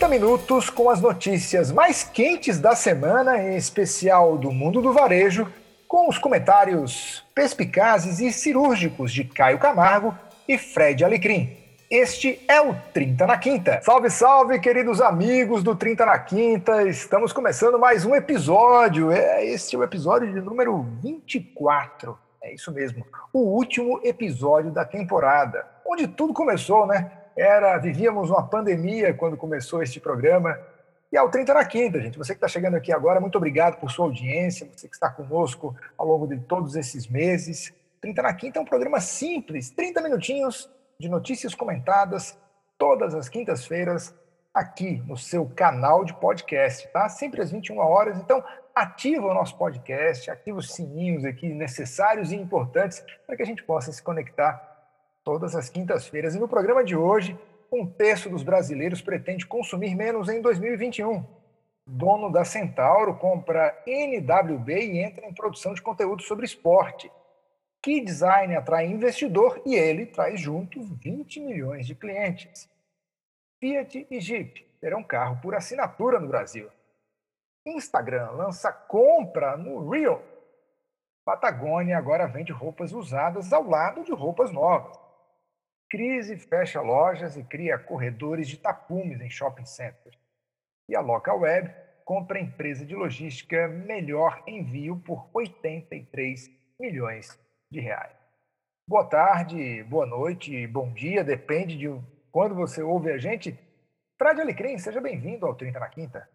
30 minutos com as notícias mais quentes da semana, em especial do mundo do varejo, com os comentários perspicazes e cirúrgicos de Caio Camargo e Fred Alecrim. Este é o 30 na Quinta. Salve, salve, queridos amigos do 30 na Quinta. Estamos começando mais um episódio. É, este é o episódio de número 24. É isso mesmo. O último episódio da temporada, onde tudo começou, né? Era, vivíamos uma pandemia quando começou este programa. E ao 30 na quinta, gente. Você que está chegando aqui agora, muito obrigado por sua audiência, você que está conosco ao longo de todos esses meses. 30 na quinta é um programa simples, 30 minutinhos de notícias comentadas todas as quintas-feiras aqui no seu canal de podcast, tá? Sempre às 21 horas. Então, ativa o nosso podcast, ativa os sininhos aqui necessários e importantes para que a gente possa se conectar todas as quintas-feiras. E no programa de hoje, um terço dos brasileiros pretende consumir menos em 2021. Dono da Centauro compra NWB e entra em produção de conteúdo sobre esporte. Que design atrai investidor e ele traz junto 20 milhões de clientes. Fiat e Jeep terão carro por assinatura no Brasil. Instagram lança compra no Real. Patagônia agora vende roupas usadas ao lado de roupas novas. Crise fecha lojas e cria corredores de tapumes em shopping centers. E a Local Web compra empresa de logística Melhor Envio por 83 milhões de reais. Boa tarde, boa noite, bom dia, depende de quando você ouve a gente. Fred Alecrim, seja bem-vindo ao 30 na Quinta.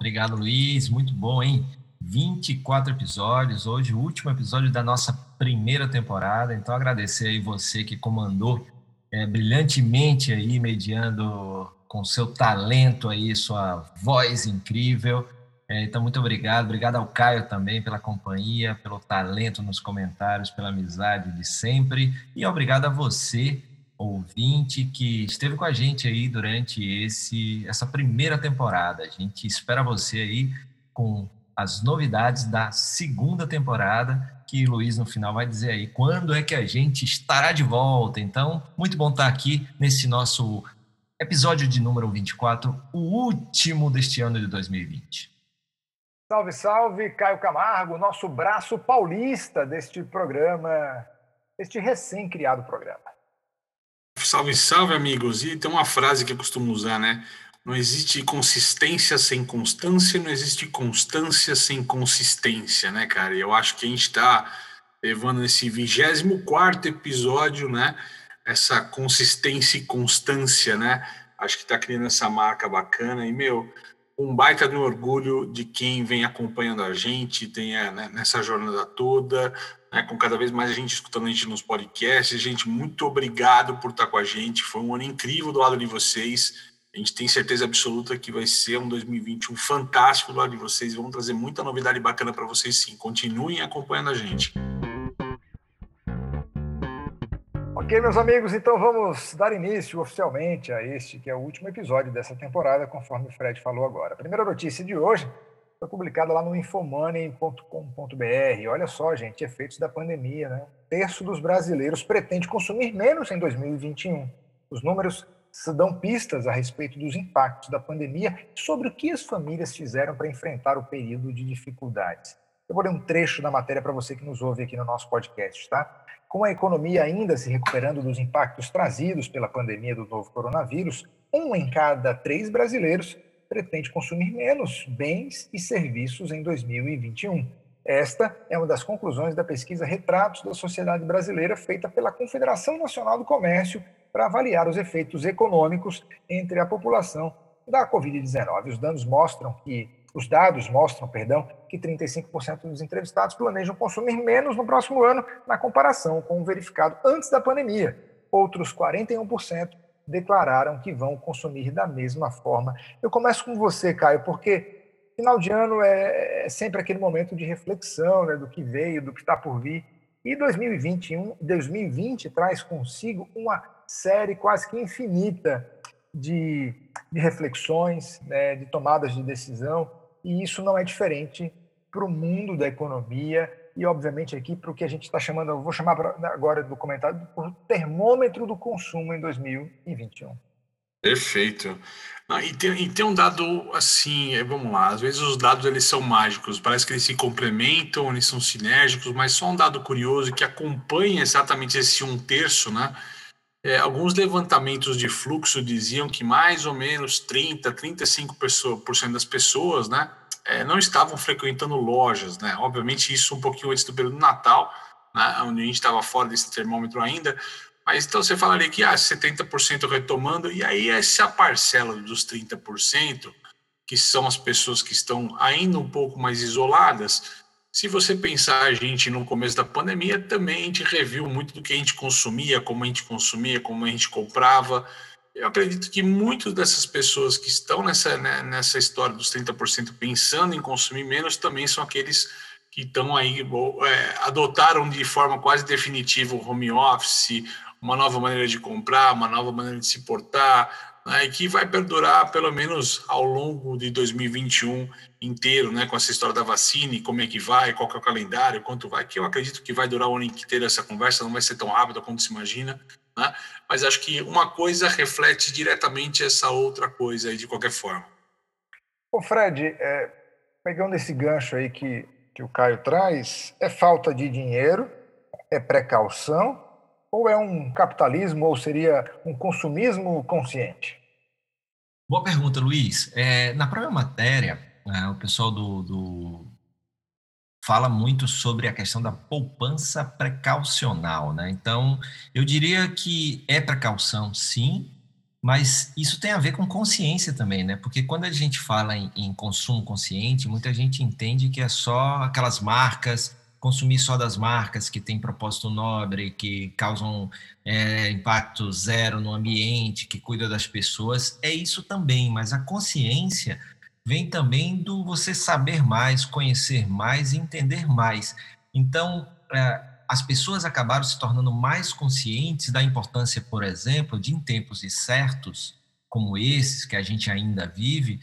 Obrigado, Luiz. Muito bom, hein? 24 episódios, hoje o último episódio da nossa primeira temporada. Então, agradecer aí você que comandou é, brilhantemente aí, mediando com seu talento aí, sua voz incrível. É, então, muito obrigado. Obrigado ao Caio também pela companhia, pelo talento nos comentários, pela amizade de sempre. E obrigado a você, ouvinte, que esteve com a gente aí durante esse, essa primeira temporada. A gente espera você aí com as novidades da segunda temporada que Luiz no final vai dizer aí quando é que a gente estará de volta. Então, muito bom estar aqui nesse nosso episódio de número 24, o último deste ano de 2020. Salve, salve, Caio Camargo, nosso braço paulista deste programa, este recém-criado programa. Salve, salve, amigos. E tem uma frase que eu costumo usar, né? Não existe consistência sem constância, não existe constância sem consistência, né, cara? E eu acho que a gente está levando esse 24 episódio, né? Essa consistência e constância, né? Acho que está criando essa marca bacana. E, meu, um baita no orgulho de quem vem acompanhando a gente, tem né, nessa jornada toda, né, com cada vez mais gente escutando a gente nos podcasts. Gente, muito obrigado por estar com a gente. Foi um ano incrível do lado de vocês. A gente tem certeza absoluta que vai ser um 2021 fantástico do lado de vocês. Vamos trazer muita novidade bacana para vocês sim. Continuem acompanhando a gente. Ok, meus amigos, então vamos dar início oficialmente a este que é o último episódio dessa temporada, conforme o Fred falou agora. A primeira notícia de hoje foi publicada lá no infomoney.com.br. Olha só, gente, efeitos da pandemia, né? Um terço dos brasileiros pretende consumir menos em 2021. Os números dão pistas a respeito dos impactos da pandemia sobre o que as famílias fizeram para enfrentar o período de dificuldades. Eu vou ler um trecho da matéria para você que nos ouve aqui no nosso podcast, tá? Com a economia ainda se recuperando dos impactos trazidos pela pandemia do novo coronavírus, um em cada três brasileiros pretende consumir menos bens e serviços em 2021. Esta é uma das conclusões da pesquisa Retratos da Sociedade Brasileira, feita pela Confederação Nacional do Comércio para avaliar os efeitos econômicos entre a população da Covid-19. Os dados mostram que os dados mostram, perdão, que 35% dos entrevistados planejam consumir menos no próximo ano na comparação com o verificado antes da pandemia. Outros 41% declararam que vão consumir da mesma forma. Eu começo com você, Caio, porque final de ano é, é sempre aquele momento de reflexão né, do que veio, do que está por vir. E 2021, 2020 traz consigo uma série quase que infinita de, de reflexões, né, de tomadas de decisão, e isso não é diferente para o mundo da economia e, obviamente, aqui para o que a gente está chamando, eu vou chamar agora do comentário, por termômetro do consumo em 2021. Perfeito. Ah, e, tem, e tem um dado assim, é, vamos lá, às vezes os dados eles são mágicos, parece que eles se complementam, eles são sinérgicos, mas só um dado curioso que acompanha exatamente esse um terço, né? É, alguns levantamentos de fluxo diziam que mais ou menos 30, 35% das pessoas, né, é, não estavam frequentando lojas, né? Obviamente isso um pouquinho antes do período do Natal, né, onde a gente estava fora desse termômetro ainda, mas então você falaria que ah, 70% retomando, e aí essa parcela dos 30%, que são as pessoas que estão ainda um pouco mais isoladas, se você pensar a gente no começo da pandemia, também a gente reviu muito do que a gente consumia, como a gente consumia, como a gente comprava. Eu acredito que muitas dessas pessoas que estão nessa, né, nessa história dos 30% pensando em consumir menos também são aqueles que estão aí, é, adotaram de forma quase definitiva o home office, uma nova maneira de comprar, uma nova maneira de se portar, né, e que vai perdurar pelo menos ao longo de 2021 inteiro, né, com essa história da vacina, e como é que vai, qual que é o calendário, quanto vai, que eu acredito que vai durar o ano inteiro essa conversa, não vai ser tão rápida quanto se imagina, né, mas acho que uma coisa reflete diretamente essa outra coisa aí, de qualquer forma. Ô Fred, é, pegando esse gancho aí que, que o Caio traz, é falta de dinheiro, é precaução, ou é um capitalismo, ou seria um consumismo consciente? Boa pergunta, Luiz. É, na própria matéria, é, o pessoal do, do, fala muito sobre a questão da poupança precaucional, né? Então, eu diria que é precaução, sim, mas isso tem a ver com consciência também, né? Porque quando a gente fala em, em consumo consciente, muita gente entende que é só aquelas marcas consumir só das marcas que têm propósito nobre, que causam é, impacto zero no ambiente, que cuida das pessoas, é isso também, mas a consciência vem também do você saber mais, conhecer mais e entender mais. Então, é, as pessoas acabaram se tornando mais conscientes da importância, por exemplo, de em tempos certos, como esses que a gente ainda vive,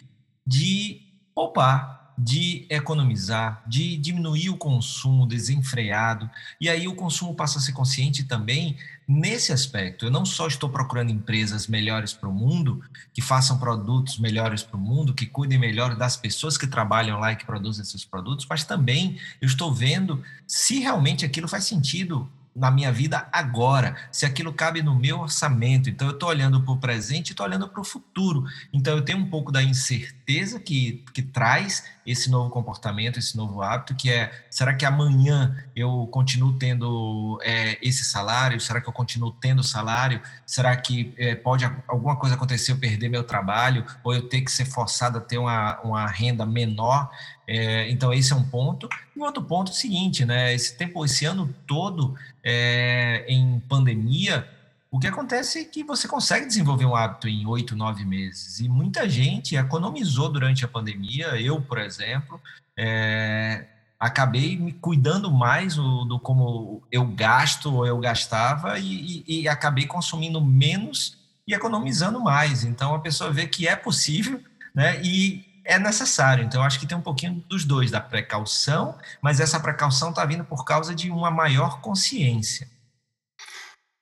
de poupar, de economizar, de diminuir o consumo desenfreado. E aí o consumo passa a ser consciente também nesse aspecto. Eu não só estou procurando empresas melhores para o mundo, que façam produtos melhores para o mundo, que cuidem melhor das pessoas que trabalham lá e que produzem esses produtos, mas também eu estou vendo se realmente aquilo faz sentido na minha vida agora, se aquilo cabe no meu orçamento. Então, eu estou olhando para o presente e estou olhando para o futuro. Então, eu tenho um pouco da incerteza que, que traz esse novo comportamento, esse novo hábito, que é: será que amanhã eu continuo tendo é, esse salário? Será que eu continuo tendo salário? Será que é, pode alguma coisa acontecer, eu perder meu trabalho, ou eu ter que ser forçado a ter uma, uma renda menor? É, então, esse é um ponto. E outro ponto é o seguinte, né? Esse tempo, esse ano todo é, em pandemia, o que acontece é que você consegue desenvolver um hábito em oito, nove meses. E muita gente economizou durante a pandemia. Eu, por exemplo, é, acabei me cuidando mais do, do, como eu gasto ou eu gastava e, e, e acabei consumindo menos e economizando mais. Então, a pessoa vê que é possível, né? E é necessário. Então, acho que tem um pouquinho dos dois, da precaução, mas essa precaução está vindo por causa de uma maior consciência.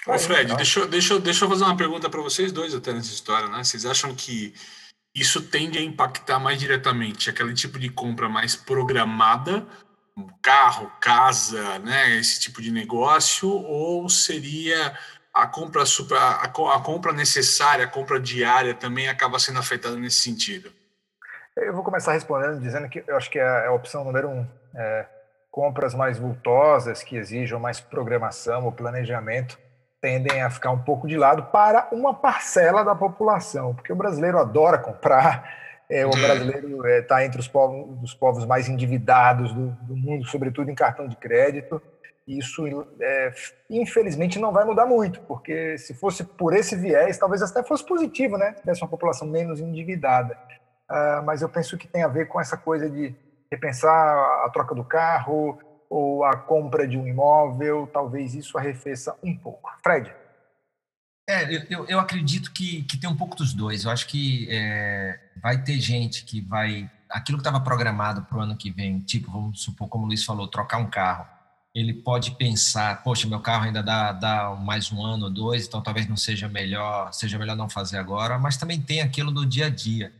Ô Fred, deixa, eu, deixa, deixa eu fazer uma pergunta para vocês dois até nessa história, né? Vocês acham que isso tende a impactar mais diretamente aquele tipo de compra mais programada, carro, casa, né, esse tipo de negócio, ou seria a compra super, a, a compra necessária, a compra diária também acaba sendo afetada nesse sentido? Eu vou começar respondendo dizendo que eu acho que é a opção número um. É, compras mais vultosas, que exijam mais programação ou planejamento, tendem a ficar um pouco de lado para uma parcela da população, porque o brasileiro adora comprar, é, o brasileiro está é, tá entre os povos, dos povos mais endividados do, do, mundo, sobretudo em cartão de crédito. Isso, é, infelizmente, não vai mudar muito, porque se fosse por esse viés, talvez até fosse positivo, né? Tivesse uma população menos endividada. Uh, mas eu penso que tem a ver com essa coisa de repensar a troca do carro ou a compra de um imóvel, talvez isso arrefeça um pouco. Fred? É, eu, eu acredito que, que tem um pouco dos dois. Eu acho que é, vai ter gente que vai. Aquilo que estava programado para o ano que vem, tipo, vamos supor, como o Luiz falou, trocar um carro. ele pode pensar, poxa, meu carro ainda dá, dá mais um ano ou dois, então talvez não seja melhor, seja melhor não fazer agora, mas também tem aquilo do dia a dia,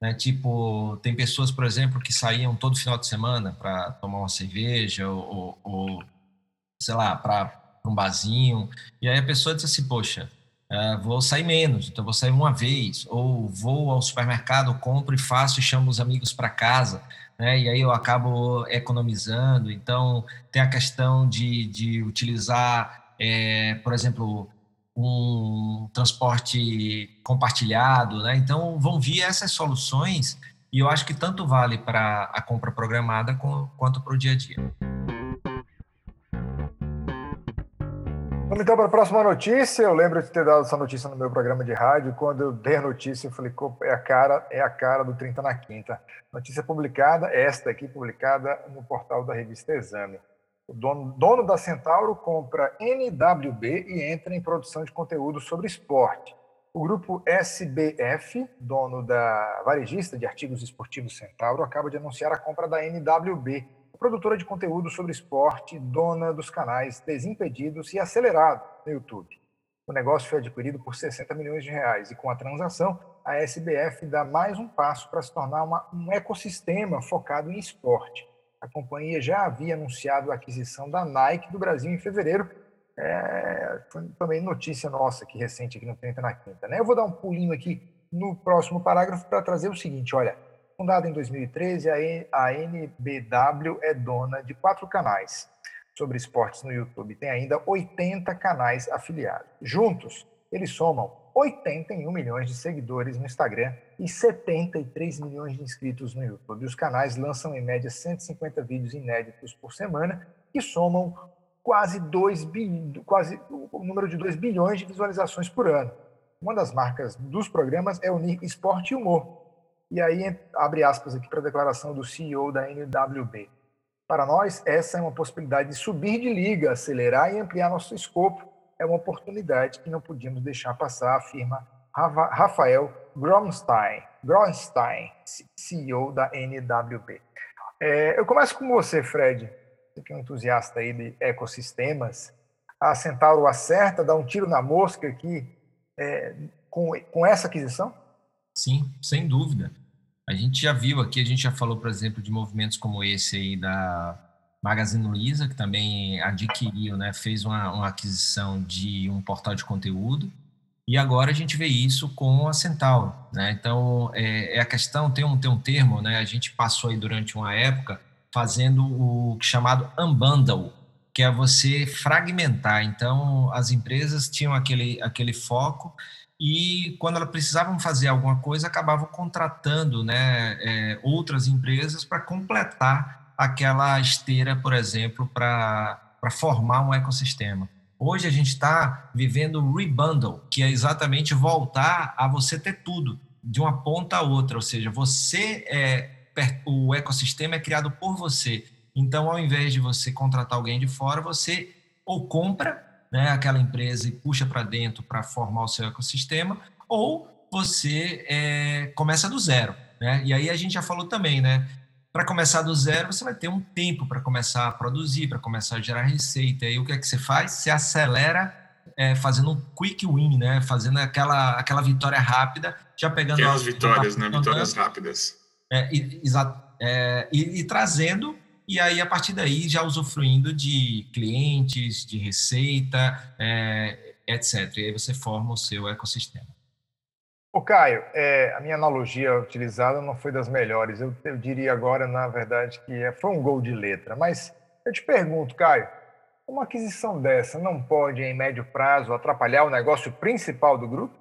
né? Tipo, tem pessoas, por exemplo, que saíam todo final de semana para tomar uma cerveja ou, ou sei lá, para um barzinho, e aí a pessoa diz assim, poxa, uh, vou sair menos, então vou sair uma vez, ou vou ao supermercado, compro e faço e chamo os amigos para casa, né? E aí eu acabo economizando. Então tem a questão de, de utilizar, é, por exemplo, um transporte compartilhado, né? Então vão vir essas soluções e eu acho que tanto vale para a compra programada quanto para o dia a dia. Vamos então para a próxima notícia. Eu lembro de ter dado essa notícia no meu programa de rádio. Quando eu dei a notícia, eu falei, é a cara, é a cara do 30 na quinta. Notícia publicada, esta aqui publicada no portal da revista Exame. O dono, dono da Centauro compra NWB e entra em produção de conteúdo sobre esporte. O grupo SBF, dono da varejista de artigos esportivos Centauro, acaba de anunciar a compra da NWB, produtora de conteúdo sobre esporte, dona dos canais Desimpedidos e Acelerado no YouTube. O negócio foi adquirido por 60 milhões de reais e com a transação, a SBF dá mais um passo para se tornar uma, um ecossistema focado em esporte. A companhia já havia anunciado a aquisição da Nike do Brasil em fevereiro. É, foi também notícia nossa aqui recente aqui no 30 na Quinta. Né? Eu vou dar um pulinho aqui no próximo parágrafo para trazer o seguinte: olha, Fundada em 2013, a NBW é dona de quatro canais sobre esportes no YouTube. Tem ainda 80 canais afiliados. Juntos, eles somam 81 milhões de seguidores no Instagram e 73 milhões de inscritos no YouTube. Os canais lançam em média 150 vídeos inéditos por semana que somam quase 2 bi, quase o número de 2 bilhões de visualizações por ano. Uma das marcas dos programas é unir esporte e humor, e aí, abre aspas aqui para a declaração do CEO da NWB. Para nós, essa é uma possibilidade de subir de liga, acelerar e ampliar nosso escopo. É uma oportunidade que não podíamos deixar passar, afirma Rafael Gromstein, Gromstein CEO da NWB. É, eu começo com você, Fred, que é um entusiasta aí de ecossistemas. A Centauro acerta, dá um tiro na mosca aqui é, com, com essa aquisição? Sim, sem dúvida. A gente já viu aqui, a gente já falou, por exemplo, de movimentos como esse aí da Magazine Luiza, que também adquiriu, né, fez uma, uma aquisição de um portal de conteúdo, e agora a gente vê isso com a Centauro, né? Então, é, é, a questão, tem um, tem um termo, né? A gente passou aí durante uma época fazendo o chamado unbundle, que é você fragmentar. Então, as empresas tinham aquele, aquele foco e quando elas precisavam fazer alguma coisa, acabavam contratando né, é, outras empresas para completar aquela esteira, por exemplo, para formar um ecossistema. Hoje a gente está vivendo o rebundle, que é exatamente voltar a você ter tudo, de uma ponta a outra, ou seja, você é o ecossistema é criado por você. Então, ao invés de você contratar alguém de fora, você ou compra né, aquela empresa e puxa para dentro para formar o seu ecossistema, ou você é, começa do zero. Né? E aí a gente já falou também, né? Para começar do zero, você vai ter um tempo para começar a produzir, para começar a gerar receita. E aí o que é que você faz? Você acelera é, fazendo um quick win, né? Fazendo aquela, aquela vitória rápida, já pegando... Aquelas vitórias, né? Vitórias rápidas. É, e, é, e, e trazendo e aí a partir daí já usufruindo de clientes, de receita, é, etc. E aí você forma o seu ecossistema. O Caio, é, a minha analogia utilizada não foi das melhores. Eu, eu diria agora, na verdade, que é, foi um gol de letra. Mas eu te pergunto, Caio, uma aquisição dessa não pode, em médio prazo, atrapalhar o negócio principal do grupo?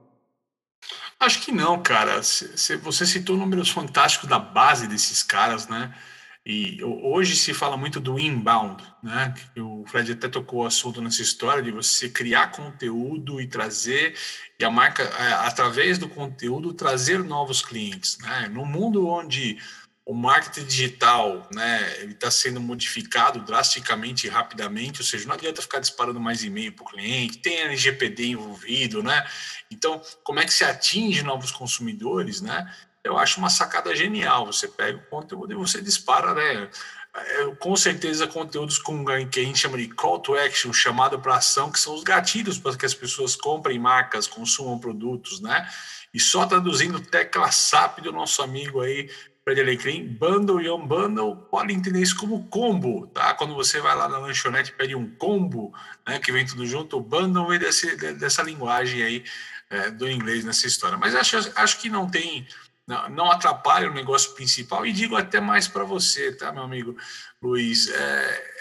Acho que não, cara. Você citou números fantásticos da base desses caras, né? E hoje se fala muito do inbound, né? O Fred até tocou o assunto nessa história de você criar conteúdo e trazer, e a marca, através do conteúdo, trazer novos clientes, né? No mundo onde o marketing digital, né, está sendo modificado drasticamente e rapidamente, ou seja, não adianta ficar disparando mais e-mail para o cliente, tem LGPD envolvido, né? Então, como é que se atinge novos consumidores, né? Eu acho uma sacada genial. Você pega o conteúdo e você dispara, né? é, com certeza conteúdos com que a gente chama de call to action, chamado para ação, que são os gatilhos para que as pessoas comprem marcas, consumam produtos, né? E só traduzindo tecla SAP do nosso amigo aí, Fred Alecrim, bundle e unbundle, pode entender isso como combo, tá? Quando você vai lá na lanchonete e pede um combo, né, que vem tudo junto, o bundle vem desse, dessa linguagem aí é, do inglês nessa história. Mas acho, acho que não tem não, não atrapalha o negócio principal. E digo até mais para você, tá, meu amigo Luiz? É,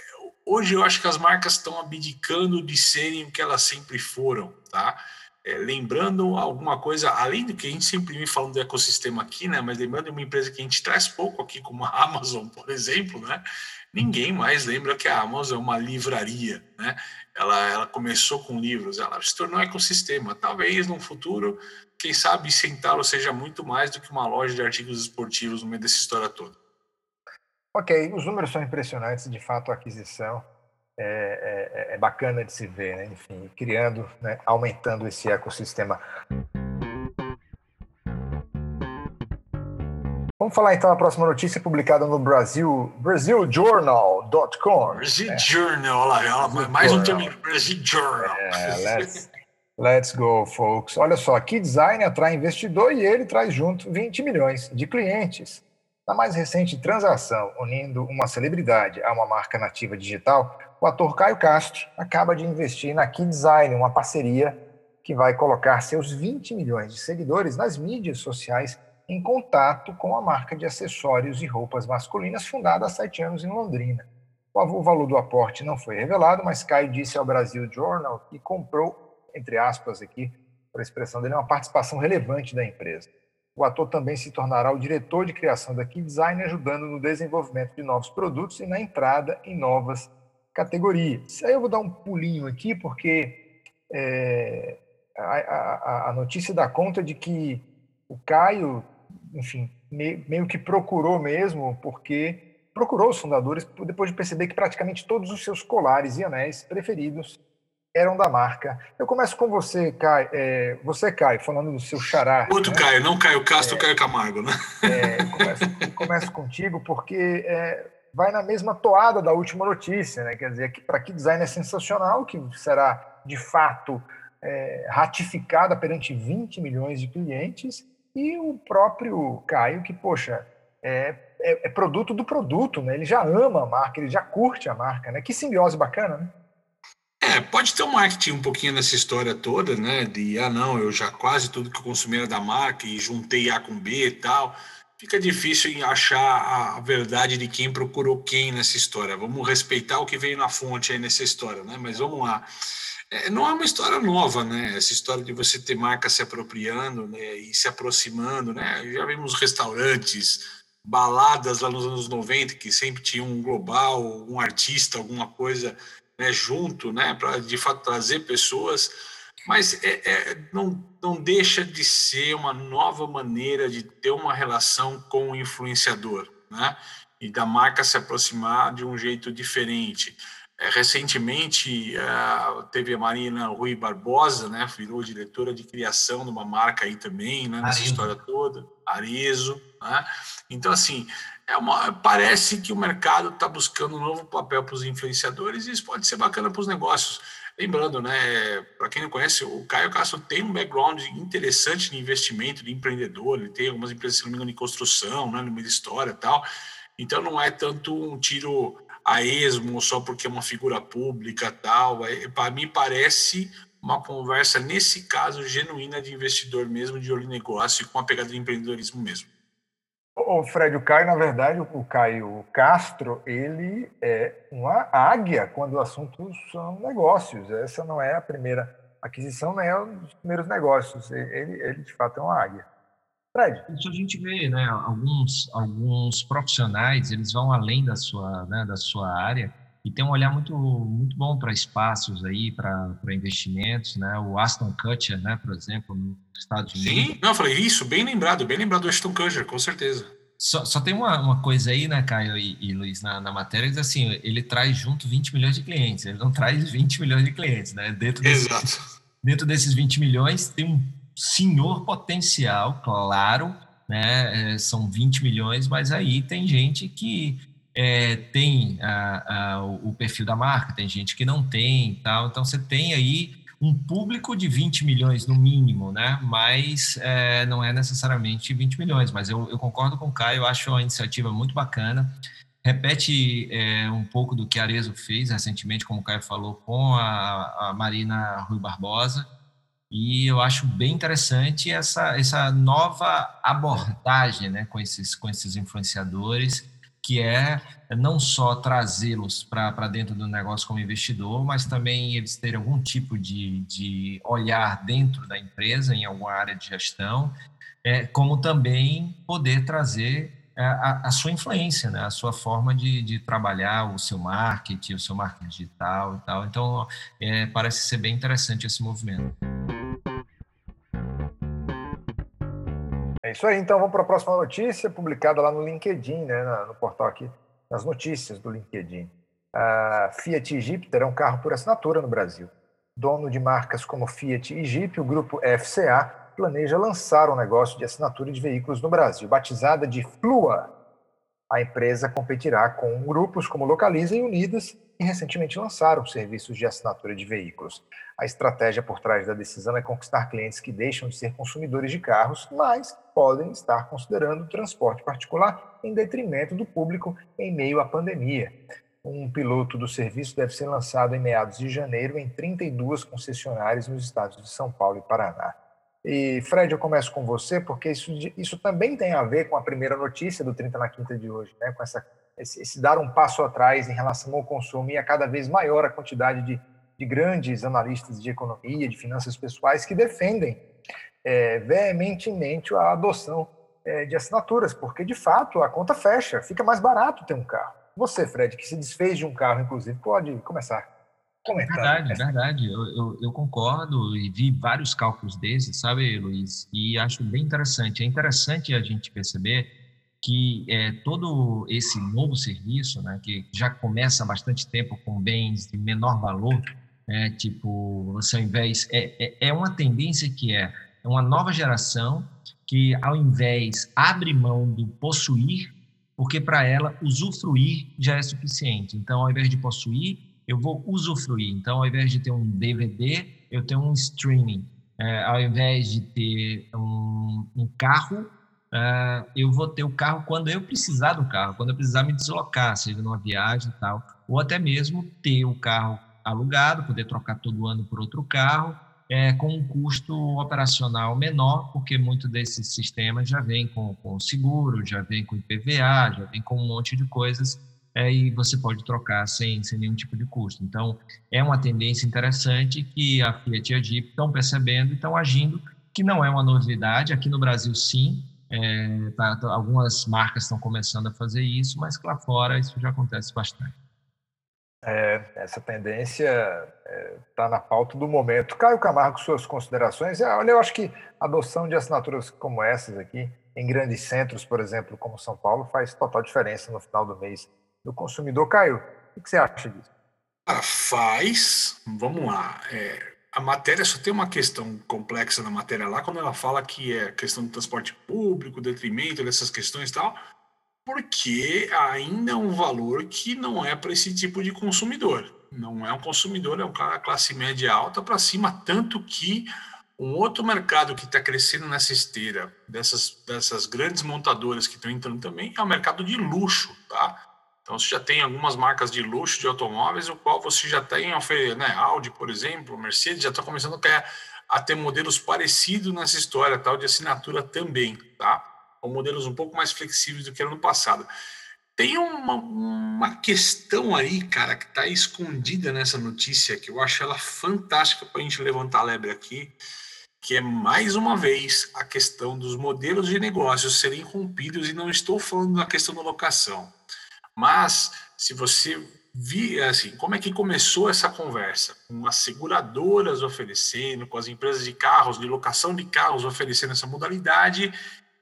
hoje eu acho que as marcas estão abdicando de serem o que elas sempre foram, tá? É, lembrando alguma coisa, além do que a gente sempre vem falando do ecossistema aqui, né? Mas lembrando de uma empresa que a gente traz pouco aqui, como a Amazon, por exemplo, né? Ninguém mais lembra que a Amazon é uma livraria, né? Ela, ela começou com livros, ela se tornou um ecossistema. Talvez no futuro quem sabe sentá-lo seja muito mais do que uma loja de artigos esportivos no meio dessa história toda. Ok, os números são impressionantes, de fato a aquisição é, é, é bacana de se ver, né? enfim, criando, né, aumentando esse ecossistema. Vamos falar então da próxima notícia publicada no Brasil, BrasilJournal.com. Brasil é. Journal, olha lá, mais um termo, Brasil Journal. É, let's, Let's go, folks. Olha só, que design atrai investidor e ele traz junto 20 milhões de clientes. Na mais recente transação, unindo uma celebridade a uma marca nativa digital, o ator Caio Castro acaba de investir na Key Design, uma parceria que vai colocar seus 20 milhões de seguidores nas mídias sociais em contato com a marca de acessórios e roupas masculinas fundada há sete anos em Londrina. O valor do aporte não foi revelado, mas Caio disse ao Brasil Journal que comprou entre aspas aqui, a expressão dele, uma participação relevante da empresa. O ator também se tornará o diretor de criação da Key Design, ajudando no desenvolvimento de novos produtos e na entrada em novas categorias. Aí eu vou dar um pulinho aqui, porque é, a, a, a, notícia dá conta de que o Caio, enfim, meio que procurou mesmo, porque procurou os fundadores depois de perceber que praticamente todos os seus colares e anéis preferidos eram da marca. Eu começo com você, Caio. É, você, Caio, falando do seu xará. Outro né? Caio, não Caio Castro, é, Caio Camargo, né? É, começo, começo, contigo, porque é, vai na mesma toada da última notícia, né? Quer dizer, que para que design é sensacional, que será de fato é, ratificada perante 20 milhões de clientes, e o próprio Caio, que, poxa, é, é, é produto do produto, né? Ele já ama a marca, ele já curte a marca, né? Que simbiose bacana, né? É, pode ter um marketing um pouquinho nessa história toda, né? De, ah, não, eu já quase tudo que eu consumi era da marca e juntei A com B e tal. Fica difícil em achar a verdade de quem procurou quem nessa história. Vamos respeitar o que veio na fonte aí nessa história, né? Mas vamos lá. É, não é uma história nova, né? Essa história de você ter marca se apropriando né? e se aproximando, né? Já vimos restaurantes, baladas lá nos anos 90 que sempre tinha um global, um artista, alguma coisa né, junto, né, para de fato trazer pessoas, mas é, é, não, não deixa de ser uma nova maneira de ter uma relação com o influenciador, né, e da marca se aproximar de um jeito diferente. É, recentemente uh, teve a Marina Rui Barbosa, né, virou diretora de criação de uma marca aí também, né, nessa Arezo. história toda, Arezo. Né? Então, assim, é uma, parece que o mercado está buscando um novo papel para os influenciadores e isso pode ser bacana para os negócios. Lembrando, né, para quem não conhece, o Caio Castro tem um background interessante de investimento, de empreendedor, ele tem algumas empresas, se não me engano, de construção, né, no história e tal. Então não é tanto um tiro a esmo só porque é uma figura pública tal. É, para mim parece uma conversa, nesse caso, genuína de investidor mesmo, de olho em negócio com uma pegada de empreendedorismo mesmo. O Fred, o Caio, na verdade, o Caio Castro, ele é uma águia quando o assunto são negócios. Essa não é a primeira aquisição, nem é um dos primeiros negócios. Ele, ele de fato, é uma águia. Fred. Isso a gente vê, né? Alguns, alguns profissionais, eles vão além da sua, né, da sua área e tem um olhar muito, muito bom para espaços aí, para investimentos, né? O Aston Kutcher, né, por exemplo, nos Estados Unidos. Sim, não, eu falei isso, bem lembrado, bem lembrado do Aston Kutcher, com certeza. Só, só tem uma, uma coisa aí, né, Caio e, e Luiz, na, na matéria, que assim, ele traz junto 20 milhões de clientes, ele não traz 20 milhões de clientes, né? Dentro desses, Exato. Dentro desses 20 milhões tem um senhor potencial, claro, né? É, são 20 milhões, mas aí tem gente que é, tem a, a, o perfil da marca, tem gente que não tem tal. Então, você tem aí um público de 20 milhões no mínimo, né? Mas é, não é necessariamente 20 milhões. Mas eu, eu, concordo com o Caio, acho uma iniciativa muito bacana. Repete é, um pouco do que a Arezo fez recentemente, como o Caio falou, com a, a Marina Rui Barbosa. E eu acho bem interessante essa, essa nova abordagem né, com, esses, com esses influenciadores que é não só trazê-los para dentro do negócio como investidor, mas também eles terem algum tipo de, de olhar dentro da empresa, em alguma área de gestão, é, como também poder trazer é, a, a, sua influência, né? a sua forma de, de, trabalhar o seu marketing, o seu marketing digital e tal. Então, é, parece ser bem interessante esse movimento. Isso aí, então vamos para a próxima notícia, publicada lá no LinkedIn, né, no portal aqui, nas notícias do LinkedIn. A Fiat e Jeep terão carro por assinatura no Brasil. Dono de marcas como Fiat e Jeep, o grupo FCA planeja lançar um negócio de assinatura de veículos no Brasil, batizada de Flua. A empresa competirá com grupos como Localiza e Unidas, que recentemente lançaram serviços de assinatura de veículos. A estratégia por trás da decisão é conquistar clientes que deixam de ser consumidores de carros, mas podem estar considerando transporte particular em detrimento do público em meio à pandemia. Um piloto do serviço deve ser lançado em meados de janeiro em 32 concessionárias nos estados de São Paulo e Paraná. E, Fred, eu começo com você, porque isso, isso também tem a ver com a primeira notícia do 30 na Quinta de hoje, né? com essa esse, esse, dar um passo atrás em relação ao consumo e a cada vez maior a quantidade de, de grandes analistas de economia, de finanças pessoais que defendem é, veementemente a adoção é, de assinaturas, porque de fato a conta fecha, fica mais barato ter um carro. Você, Fred, que se desfez de um carro, inclusive, pode começar. Comentar. Verdade, verdade. Eu, eu, eu, concordo e vi vários cálculos desses, sabe, Luiz? E acho bem interessante. É interessante a gente perceber que é, todo esse novo serviço, né, que já começa há bastante tempo com bens de menor valor, né, tipo, você ao invés, é, é, é uma tendência que é uma nova geração que ao invés abre mão do possuir, porque para ela usufruir já é suficiente. Então, ao invés de possuir, eu vou usufruir. Então, ao invés de ter um DVD, eu tenho um streaming. É, ao invés de ter um, um carro, uh, eu vou ter o carro quando eu precisar do carro, quando eu precisar me deslocar, seja numa viagem e tal, ou até mesmo ter o carro alugado, poder trocar todo ano por outro carro, é, com um custo operacional menor, porque muito desses sistemas já vem com, com seguro, já vem com IPVA, já vem com um monte de coisas, é, e você pode trocar sem, sem nenhum tipo de custo. Então, é uma tendência interessante que a Fiat e a Jeep estão percebendo e estão agindo, que não é uma novidade, aqui no Brasil sim, é, tá, tá, algumas marcas estão começando a fazer isso, mas lá fora isso já acontece bastante. É, essa tendência está é, tá na pauta do momento. Caio Camargo, suas considerações. É, olha, eu acho que a adoção de assinaturas como essas aqui, em grandes centros, por exemplo, como São Paulo, faz total diferença no final do mês do consumidor. Caio, o que você acha disso? Ah, faz. Vamos lá. É, a matéria só tem uma questão complexa na matéria lá, quando ela fala que é questão do transporte público, detrimento dessas questões e tal, porque ainda é um valor que não é para esse tipo de consumidor. Não é um consumidor, é um cara classe média alta para cima, tanto que um outro mercado que está crescendo nessa esteira dessas, dessas grandes montadoras que estão entrando também é o mercado de luxo, tá? Então, você já tem algumas marcas de luxo de automóveis, o qual você já tem, né, Audi, por exemplo, Mercedes, já está começando a, ter modelos parecidos nessa história, tal, de assinatura também, tá? Com modelos um pouco mais flexíveis do que era no passado. Tem uma, uma questão aí, cara, que está escondida nessa notícia, que eu acho ela fantástica para a gente levantar a lebre aqui, que é mais uma vez a questão dos modelos de negócios serem rompidos, e não estou falando da questão da locação. Mas, se você vir, assim, como é que começou essa conversa? Com as seguradoras oferecendo, com as empresas de carros, de locação de carros oferecendo essa modalidade,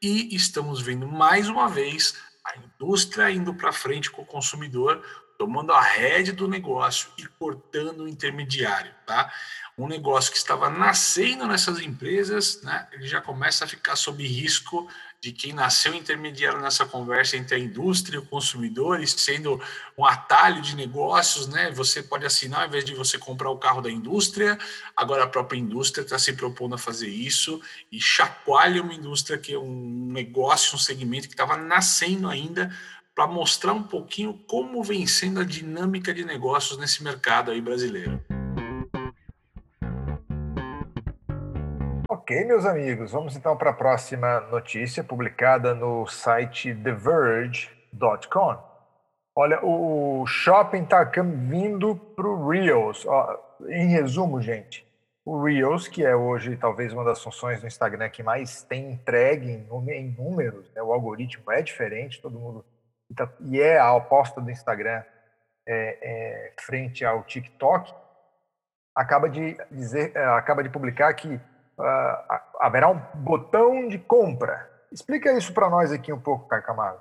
e estamos vendo mais uma vez a indústria indo para frente com o consumidor, tomando a rédea do negócio e cortando o intermediário, tá? Um negócio que estava nascendo nessas empresas, né, ele já começa a ficar sob risco de quem nasceu intermediário nessa conversa entre a indústria e o consumidor, e sendo um atalho de negócios, né? Você pode assinar, ao invés de você comprar o carro da indústria, agora a própria indústria está se propondo a fazer isso e chacoalha uma indústria que é um negócio, um segmento que estava nascendo ainda, para mostrar um pouquinho como vem sendo a dinâmica de negócios nesse mercado aí brasileiro. Ok, meus amigos, vamos então para a próxima notícia publicada no site TheVerge.com. Olha, o shopping está vindo para o Reels. Ó, em resumo, gente, o Reels, que é hoje talvez uma das funções do Instagram que mais tem entregue em, números, né? o algoritmo é diferente, todo mundo. Tá, e é a aposta do Instagram é, é, frente ao TikTok, acaba de dizer, é, acaba de publicar que uh, haverá um botão de compra. Explica isso para nós aqui um pouco, Caio Camargo.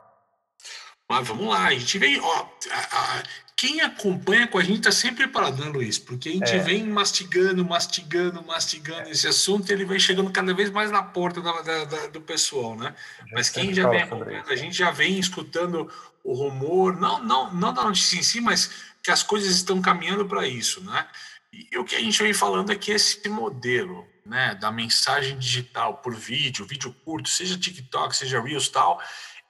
Mas vamos lá, a gente vem, ó, a, a, quem acompanha com a gente está sempre né, Luiz? Porque a gente é. vem mastigando, mastigando, mastigando é. esse assunto e ele vem chegando cada vez mais na porta da, da, da, do pessoal, né? Mas quem já vem acompanhando, a gente já vem escutando o rumor, não, não, não da notícia em si, mas que as coisas estão caminhando para isso, né? E o que a gente vem falando é que esse modelo né, da mensagem digital por vídeo, vídeo curto, seja TikTok, seja Reels tal,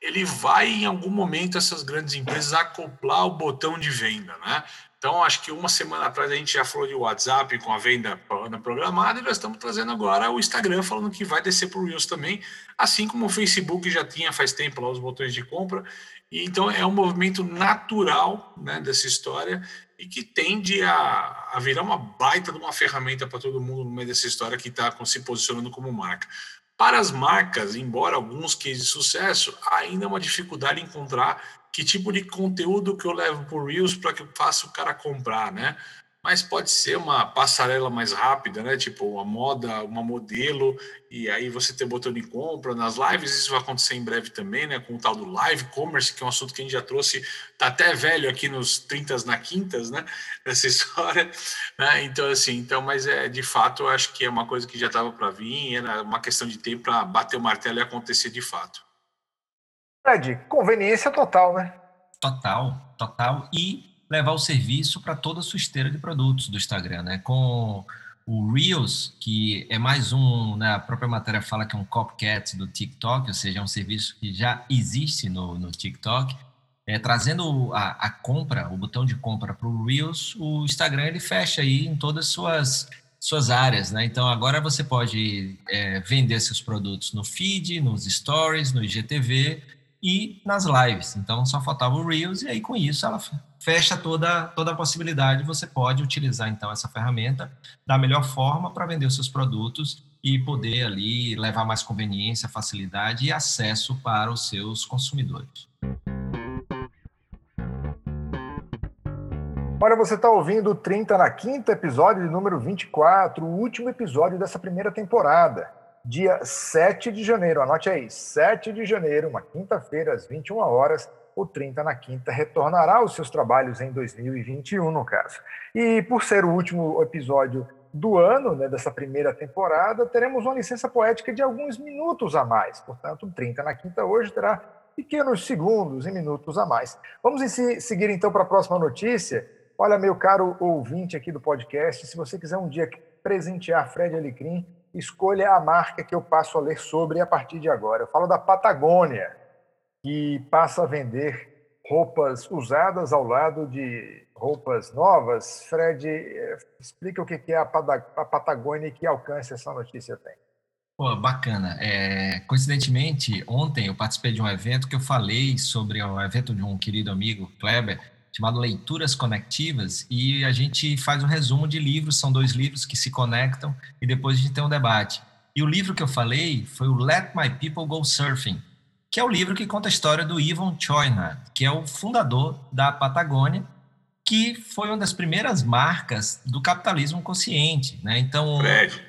ele vai em algum momento essas grandes empresas acoplar o botão de venda, né? Então, acho que uma semana atrás a gente já falou de WhatsApp com a venda programada e nós estamos trazendo agora o Instagram falando que vai descer para o Reels também, assim como o Facebook já tinha faz tempo lá os botões de compra. E então é um movimento natural né, dessa história e que tende a, a virar uma baita de uma ferramenta para todo mundo no meio dessa história que está se posicionando como marca. Para as marcas, embora alguns cases de sucesso, ainda é uma dificuldade encontrar que tipo de conteúdo que eu levo o Reels para que eu faça o cara comprar, né? Mas pode ser uma passarela mais rápida, né? Tipo uma moda, uma modelo, e aí você tem botão de compra nas lives. Isso vai acontecer em breve também, né? Com o tal do live commerce, que é um assunto que a gente já trouxe, tá até velho aqui nos 30 na quintas, né? Essa história, né? Então, assim, então, mas é de fato, eu acho que é uma coisa que já estava para vir, era uma questão de tempo para bater o martelo e acontecer de fato. Fred, conveniência total, né? Total, total. E levar o serviço para toda a sua esteira de produtos do Instagram, né? Com o Reels, que é mais um, né, a própria matéria fala que é um copycat do TikTok, ou seja, é um serviço que já existe no, no TikTok, é, trazendo a, a, compra, o botão de compra para o Reels, o Instagram ele fecha aí em todas as suas, suas áreas, né? Então agora você pode é, vender seus produtos no feed, nos stories, no IGTV e nas lives. Então só faltava o Reels e aí com isso ela fecha toda, toda a possibilidade. Você pode utilizar então essa ferramenta da melhor forma para vender os seus produtos e poder ali levar mais conveniência, facilidade e acesso para os seus consumidores. Olha, você está ouvindo o 30 na quinta episódio de número 24, o último episódio dessa primeira temporada. Dia 7 de janeiro, anote aí, 7 de janeiro, uma quinta-feira, às 21 horas, o 30 na Quinta retornará aos seus trabalhos em 2021, no caso. E por ser o último episódio do ano, né, dessa primeira temporada, teremos uma licença poética de alguns minutos a mais. Portanto, o 30 na Quinta hoje terá pequenos segundos e minutos a mais. Vamos seguir então para a próxima notícia. Olha, meu caro ouvinte aqui do podcast, se você quiser um dia presentear Fred Alecrim, escolha a marca que eu passo a ler sobre a partir de agora. Eu falo da Patagônia que passa a vender roupas usadas ao lado de roupas novas. Fred, eh, explica o que é a Patagônia e que alcance essa notícia tem. Pô, bacana. É, coincidentemente, ontem eu participei de um evento que eu falei sobre um evento de um querido amigo, Kleber, chamado Leituras Conectivas, e a gente faz um resumo de livros, são dois livros que se conectam, e depois a gente tem um debate. E o livro que eu falei foi o Let My People Go Surfing, que é o livro que conta a história do Ivan Choina, que é o fundador da Patagônia, que foi uma das primeiras marcas do capitalismo consciente. Né? Então, Fred,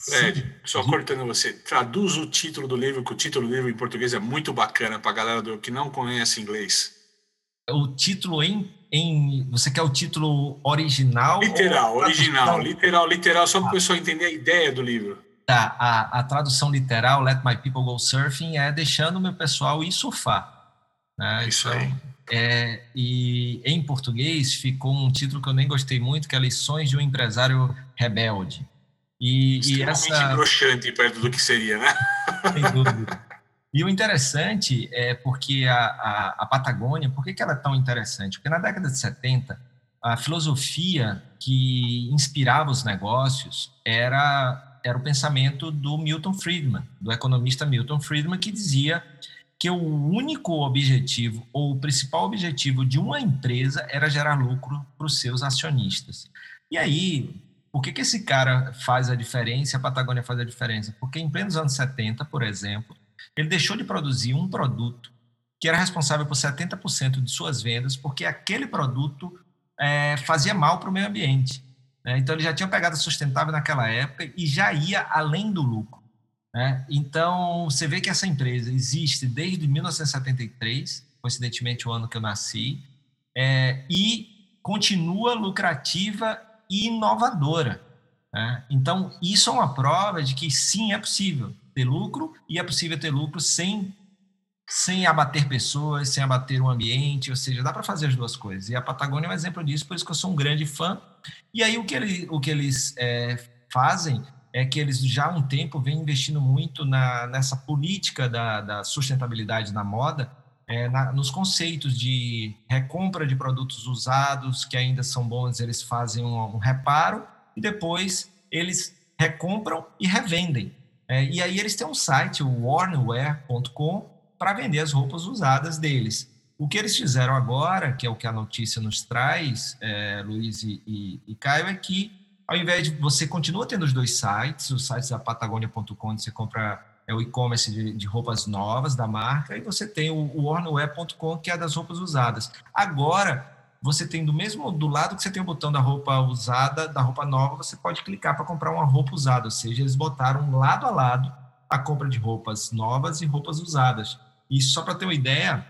Fred, Sim. só cortando você, traduz o título do livro, que o título do livro em português é muito bacana para a galera do, que não conhece inglês. O título em, em. Você quer o título original? Literal, original, literal, literal, só para o pessoal entender a ideia do livro. Tá, a, a tradução literal, Let My People Go Surfing, é deixando o meu pessoal ir surfar. Né? Isso então, aí. É, e em português ficou um título que eu nem gostei muito, que é Lições de um Empresário Rebelde. E, e essa broxante perto do que seria, né? Sem dúvida. E o interessante é porque a, a, a Patagônia, por que, que ela é tão interessante? Porque na década de 70, a filosofia que inspirava os negócios era, era o pensamento do Milton Friedman, do economista Milton Friedman, que dizia que o único objetivo, ou o principal objetivo de uma empresa era gerar lucro para os seus acionistas. E aí, por que, que esse cara faz a diferença, a Patagônia faz a diferença? Porque em plenos anos 70, por exemplo, ele deixou de produzir um produto que era responsável por 70% de suas vendas, porque aquele produto é, fazia mal para o meio ambiente. Né? Então, ele já tinha pegada sustentável naquela época e já ia além do lucro. Né? Então, você vê que essa empresa existe desde 1973, coincidentemente o ano que eu nasci, é, e continua lucrativa e inovadora. Né? Então, isso é uma prova de que sim, é possível ter lucro e é possível ter lucro sem, sem abater pessoas, sem abater o ambiente, ou seja, dá para fazer as duas coisas. E a Patagônia é um exemplo disso, por isso que eu sou um grande fã. E aí, o que, ele, o que eles é, fazem é que eles já há um tempo vêm investindo muito na, nessa política da, da sustentabilidade na moda, é, na, nos conceitos de recompra de produtos usados que ainda são bons, eles fazem um, um reparo e depois eles recompram e revendem. É, e aí eles têm um site, o warnwear.com, para vender as roupas usadas deles. O que eles fizeram agora, que é o que a notícia nos traz, é, Luiz e, e, e Caio, é que ao invés de você continua tendo os dois sites, o site da Patagonia.com, onde você compra é o e-commerce de, de, roupas novas da marca, e você tem o, o que é das roupas usadas. Agora, você tem do mesmo do lado que você tem o botão da roupa usada, da roupa nova, você pode clicar para comprar uma roupa usada, ou seja, eles botaram lado a lado a compra de roupas novas e roupas usadas. E só para ter uma ideia,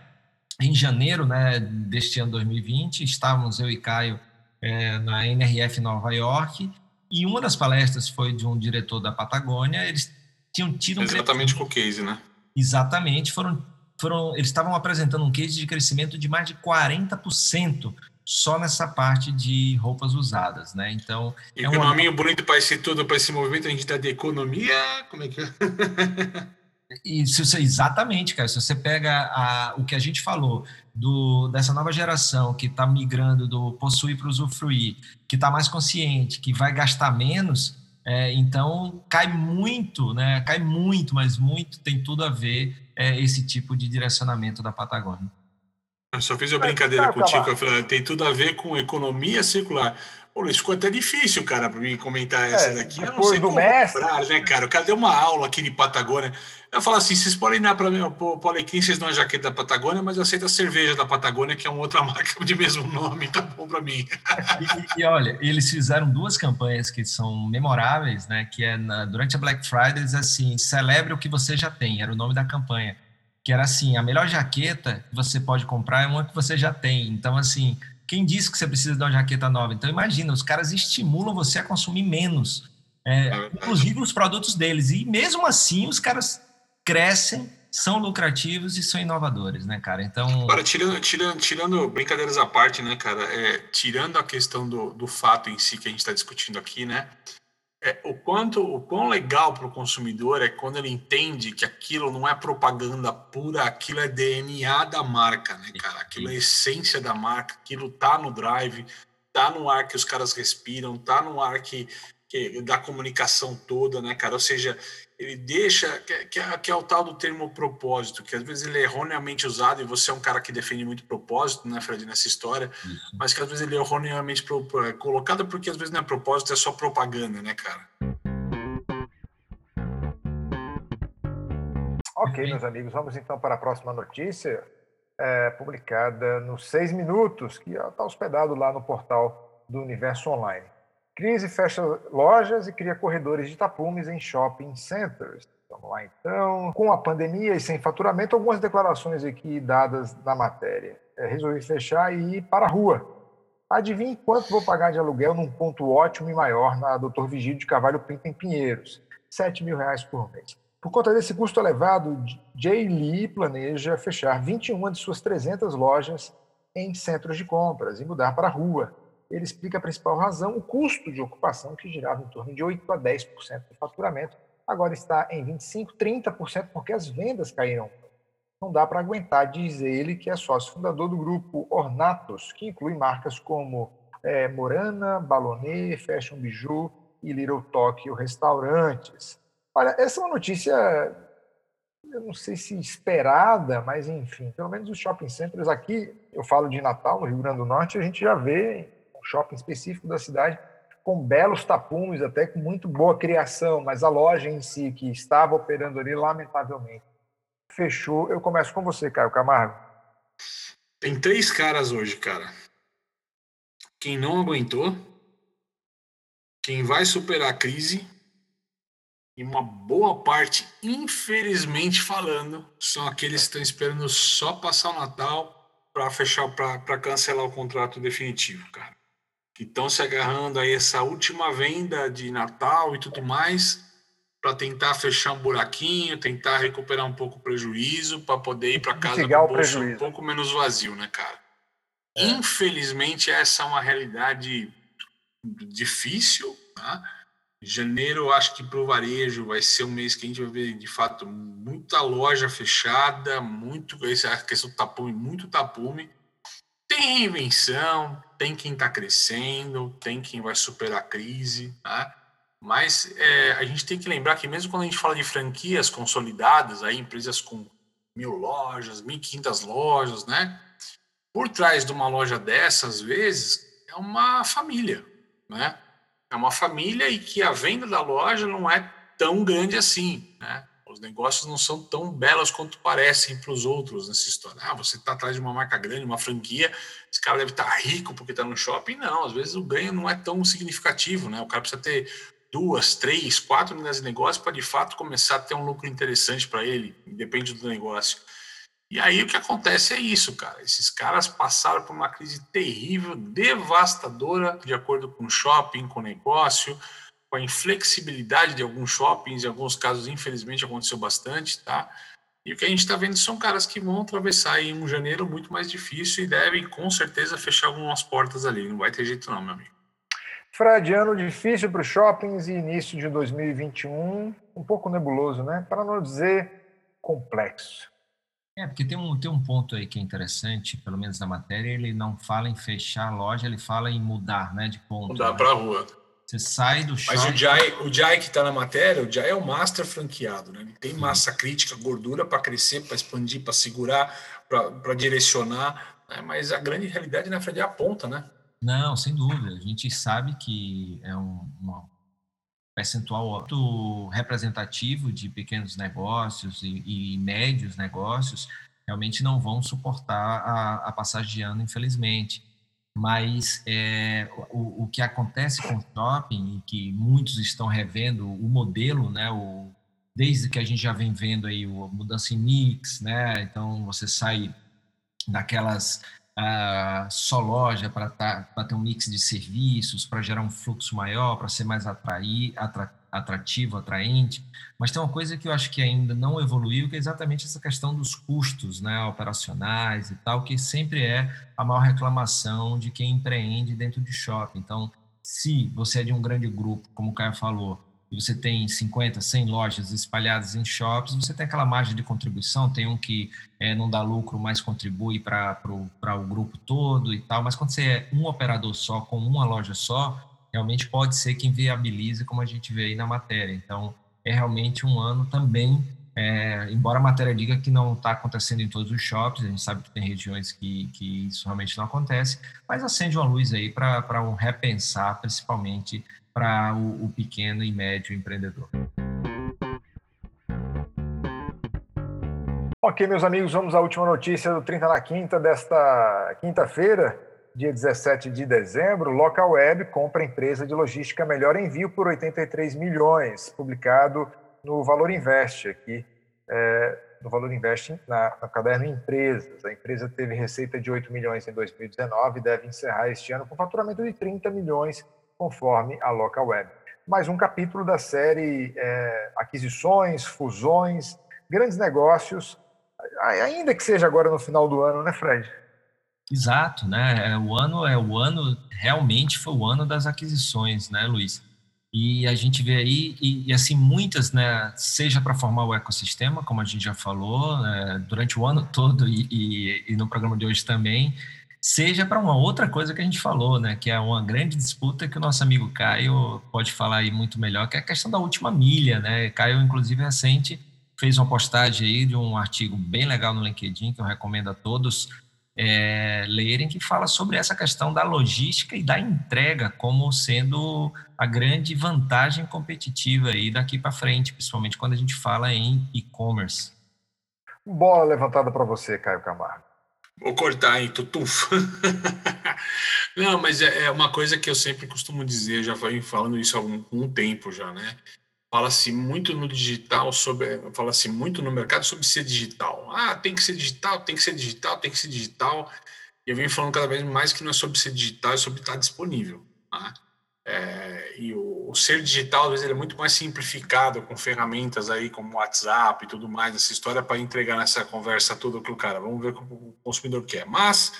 em janeiro né, deste ano 2020, estávamos eu e Caio é, na NRF Nova York, e uma das palestras foi de um diretor da Patagônia, eles tinham tido um Exatamente com o case, né? Exatamente, foram, foram, eles estavam apresentando um case de crescimento de mais de 40% só nessa parte de roupas usadas, né? Então. E é um nominho bonito para esse todo, para esse movimento, a gente está de economia. Como é que é? E se você, exatamente, cara, se você pega a, o que a gente falou do, dessa nova geração que está migrando do possuir para usufruir, que está mais consciente, que vai gastar menos, é, então cai muito, né? Cai muito, mas muito tem tudo a ver é, esse tipo de direcionamento da Patagônia. Eu só fiz uma brincadeira contigo, eu falei, tem tudo a ver com economia circular. Pô, isso ficou até difícil, cara, para mim comentar essa é, daqui. Eu não sei como mestre. comprar, né, cara? O cara deu uma aula aqui de Patagônia. Eu falo assim, vocês podem dar para mim, o Alecrim, vocês dão a jaqueta da Patagônia, mas eu aceito a cerveja da Patagônia, que é uma outra marca de mesmo nome, tá bom para mim. E, e, olha, eles fizeram duas campanhas que são memoráveis, né? Que é na, durante a Black Friday, assim, celebre o que você já tem, era o nome da campanha. Que era assim, a melhor jaqueta que você pode comprar é uma que você já tem. Então, assim, quem disse que você precisa de uma jaqueta nova? Então, imagina, os caras estimulam você a consumir menos. É, é inclusive os produtos deles. E mesmo assim, os caras crescem, são lucrativos e são inovadores, né, cara? Então. Agora, tirando, tirando, tirando brincadeiras à parte, né, cara? É, tirando a questão do, do fato em si que a gente está discutindo aqui, né? É, o quanto o quão legal para o consumidor é quando ele entende que aquilo não é propaganda pura, aquilo é DNA da marca, né, cara? Aquilo é essência da marca, aquilo tá no drive, tá no ar que os caras respiram, tá no ar que, que da comunicação toda, né, cara? Ou seja, ele deixa, que, que, é, que, é o tal do termo propósito, que às vezes ele é erroneamente usado, e você é um cara que defende muito propósito, né, Fred, nessa história, Isso. mas que às vezes ele é erroneamente pro, colocado porque às vezes não é propósito, é só propaganda, né, cara? Ok, meus amigos, vamos então para a próxima notícia, é, publicada nos seis minutos, que está hospedado lá no portal do Universo Online. Crise fecha lojas e cria corredores de tapumes em shopping centers. Vamos lá então. Com a pandemia e sem faturamento, algumas declarações aqui dadas na matéria. É, resolvi fechar e ir para a rua. Adivinhe quanto vou pagar de aluguel num ponto ótimo e maior na Doutor Vigílio de Carvalho Pinto em Pinheiros. 7 mil reais por mês. Por conta desse custo elevado, Jay Lee planeja fechar 21 de suas 300 lojas em centros de compras e mudar para a rua. Ele explica a principal razão, o custo de ocupação, que girava em torno de 8 a 10% do faturamento, agora está em 25, 30%, porque as vendas caíram. Não dá para aguentar, diz ele, que é sócio fundador do grupo Ornatos, que inclui marcas como é, Morana, Balonet, Fashion Bijou e Little Tokyo Restaurantes. Olha, essa é uma notícia, eu não sei se esperada, mas enfim, pelo menos os shopping centers aqui, eu falo de Natal, no Rio Grande do Norte, a gente já vê shopping específico da cidade com belos tapumes, até com muito boa criação, mas a loja em si, que estava operando ali, lamentavelmente, fechou. Eu começo com você, Caio Camargo. Tem três caras hoje, cara. Quem não aguentou, quem vai superar a crise e uma boa parte, infelizmente falando, são aqueles que estão esperando só passar o Natal para fechar, para cancelar o contrato definitivo, cara. Que estão se agarrando aí essa última venda de Natal e tudo mais para tentar fechar um buraquinho, tentar recuperar um pouco o prejuízo para poder ir para casa com o bolso um pouco menos vazio, né, cara? É. Infelizmente essa é uma realidade difícil, tá? Janeiro, acho que para o varejo vai ser um mês que a gente vai ver, de fato, muita loja fechada, muito essa questão do tapume, muito tapume. Tem reinvenção, tem quem está crescendo, tem quem vai superar a crise, tá? Mas é, a gente tem que lembrar que mesmo quando a gente fala de franquias consolidadas, aí empresas com mil lojas, mil quinhentas lojas, né? Por trás de uma loja dessas, às vezes, é uma família, né? é uma família e que a venda da loja não é tão grande assim, né? Os negócios não são tão belos quanto parecem para os outros nessa história. Ah, você está atrás de uma marca grande, uma franquia, esse cara deve estar tá rico porque está no shopping. Não, às vezes o ganho não é tão significativo, né? O cara precisa ter duas, três, quatro unidades de negócio para de fato começar a ter um lucro interessante para ele, depende do negócio. E aí o que acontece é isso, cara. Esses caras passaram por uma crise terrível, devastadora, de acordo com o shopping, com o negócio, com a inflexibilidade de alguns shoppings, em alguns casos, infelizmente, aconteceu bastante, tá? E o que a gente está vendo são caras que vão atravessar em um janeiro muito mais difícil e devem, com certeza, fechar algumas portas ali. Não vai ter jeito não, meu amigo. Fred, ano difícil para os shoppings e início de 2021, um pouco nebuloso, né? Para não dizer complexo. É, porque tem um, tem um ponto aí que é interessante, pelo menos na matéria, ele não fala em fechar a loja, ele fala em mudar, né, de ponto. Mudar né? para a rua. Você sai do shopping... Mas o Jai, o Jai que está na matéria, o Jai é o master franqueado, né? Ele tem massa crítica, gordura para crescer, para expandir, para segurar, para direcionar, né? mas a grande realidade, na Fred, é a ponta, né? Não, sem dúvida. A gente sabe que é um, uma percentual alto representativo de pequenos negócios e, e, médios negócios realmente não vão suportar a, a passagem de ano, infelizmente. Mas é, o, o, que acontece com o shopping, e que muitos estão revendo o modelo, né, o, desde que a gente já vem vendo aí o mudança em mix, né, então você sai daquelas uh, só loja para tá, ter um mix de serviços, para gerar um fluxo maior, para ser mais atrair, atra, atrativo, atraente. Mas tem uma coisa que eu acho que ainda não evoluiu, que é exatamente essa questão dos custos né, operacionais e tal, que sempre é a maior reclamação de quem empreende dentro de shopping. Então, se você é de um grande grupo, como o Caio falou, e você tem 50, 100 lojas espalhadas em shops, você tem aquela margem de contribuição, tem um que é, não dá lucro, mas contribui para o grupo todo e tal, mas quando você é um operador só, com uma loja só, realmente pode ser que inviabilize, como a gente vê aí na matéria. Então, é realmente um ano também, é, embora a matéria diga que não está acontecendo em todos os shops, a gente sabe que tem regiões que, que isso realmente não acontece, mas acende uma luz aí para um repensar, principalmente para o, o pequeno e médio empreendedor. Ok, meus amigos, vamos à última notícia do 30 na Quinta desta quinta-feira, dia 17 de dezembro. Local Web compra empresa de logística Melhor Envio por 83 milhões, publicado no Valor Invest aqui, é, no Valor Invest na, no caderno Empresas. A empresa teve receita de 8 milhões em 2019 e deve encerrar este ano com faturamento de 30 milhões conforme a Local Web. mais um capítulo da série é, Aquisições, Fusões, Grandes Negócios, ainda que seja agora no final do ano, né, Fred? Exato, né? É, o ano é o ano, realmente foi o ano das aquisições, né, Luiz? E a gente vê aí, e, e assim, muitas, né, seja para formar o ecossistema, como a gente já falou, é, durante o ano todo e, e, e no programa de hoje também, seja para uma outra coisa que a gente falou, né, que é uma grande disputa que o nosso amigo Caio pode falar aí muito melhor, que é a questão da última milha, né? Caio, inclusive, recente, fez uma postagem aí de um artigo bem legal no LinkedIn, que eu recomendo a todos é, lerem, que fala sobre essa questão da logística e da entrega como sendo a grande vantagem competitiva aí daqui para frente, principalmente quando a gente fala em e-commerce. Bola levantada para você, Caio Camargo. Vou cortar aí, tutuf. Não, mas é, é, uma coisa que eu sempre costumo dizer, já venho falando isso há um, um tempo já, né? Fala-se muito no digital sobre, fala-se muito no mercado sobre ser digital. Ah, tem que ser digital, tem que ser digital, tem que ser digital. E eu venho falando cada vez mais que não é sobre ser digital, é sobre estar disponível. Tá? É, e o, o, ser digital, às vezes, ele é muito mais simplificado com ferramentas aí como WhatsApp e tudo mais, essa história para entregar nessa conversa toda com o cara. Vamos ver o que o consumidor quer. Mas,